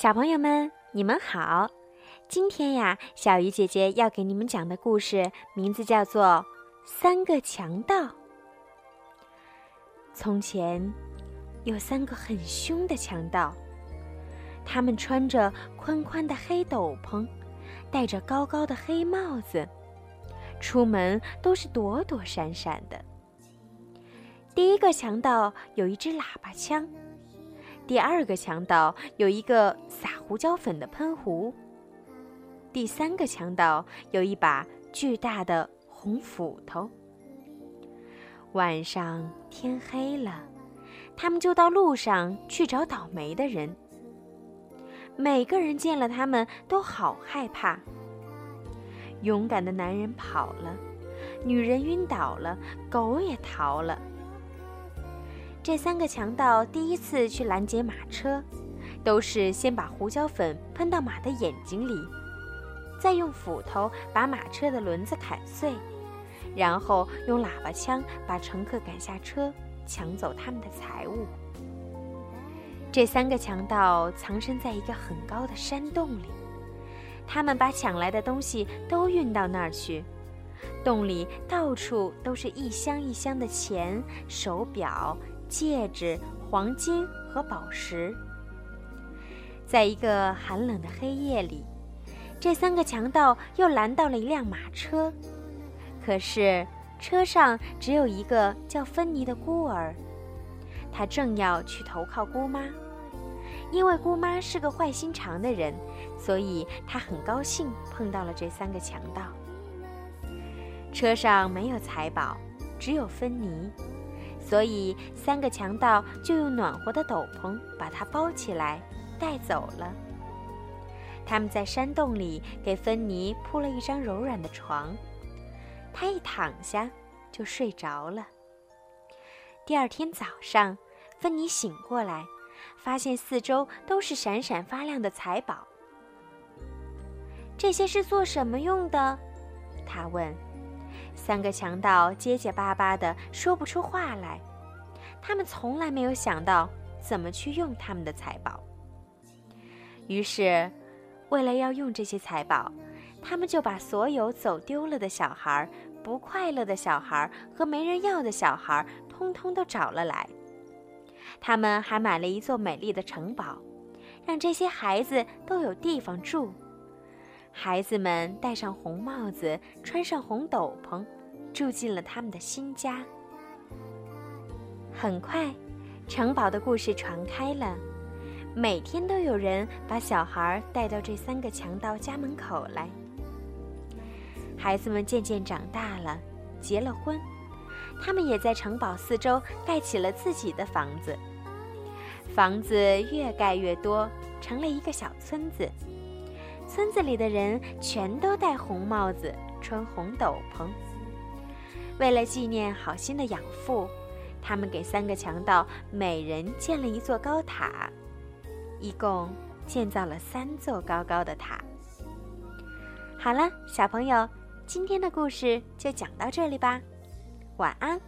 小朋友们，你们好！今天呀，小鱼姐姐要给你们讲的故事名字叫做《三个强盗》。从前，有三个很凶的强盗，他们穿着宽宽的黑斗篷，戴着高高的黑帽子，出门都是躲躲闪闪的。第一个强盗有一支喇叭枪。第二个强盗有一个撒胡椒粉的喷壶。第三个强盗有一把巨大的红斧头。晚上天黑了，他们就到路上去找倒霉的人。每个人见了他们都好害怕。勇敢的男人跑了，女人晕倒了，狗也逃了。这三个强盗第一次去拦截马车，都是先把胡椒粉喷到马的眼睛里，再用斧头把马车的轮子砍碎，然后用喇叭枪把乘客赶下车，抢走他们的财物。这三个强盗藏身在一个很高的山洞里，他们把抢来的东西都运到那儿去。洞里到处都是一箱一箱的钱、手表。戒指、黄金和宝石。在一个寒冷的黑夜里，这三个强盗又拦到了一辆马车，可是车上只有一个叫芬妮的孤儿，他正要去投靠姑妈。因为姑妈是个坏心肠的人，所以他很高兴碰到了这三个强盗。车上没有财宝，只有芬妮。所以，三个强盗就用暖和的斗篷把他包起来，带走了。他们在山洞里给芬妮铺了一张柔软的床，她一躺下就睡着了。第二天早上，芬妮醒过来，发现四周都是闪闪发亮的财宝。这些是做什么用的？她问。三个强盗结结巴巴的说不出话来，他们从来没有想到怎么去用他们的财宝。于是，为了要用这些财宝，他们就把所有走丢了的小孩、不快乐的小孩和没人要的小孩，通通都找了来。他们还买了一座美丽的城堡，让这些孩子都有地方住。孩子们戴上红帽子，穿上红斗篷，住进了他们的新家。很快，城堡的故事传开了，每天都有人把小孩带到这三个强盗家门口来。孩子们渐渐长大了，结了婚，他们也在城堡四周盖起了自己的房子。房子越盖越多，成了一个小村子。村子里的人全都戴红帽子，穿红斗篷。为了纪念好心的养父，他们给三个强盗每人建了一座高塔，一共建造了三座高高的塔。好了，小朋友，今天的故事就讲到这里吧，晚安。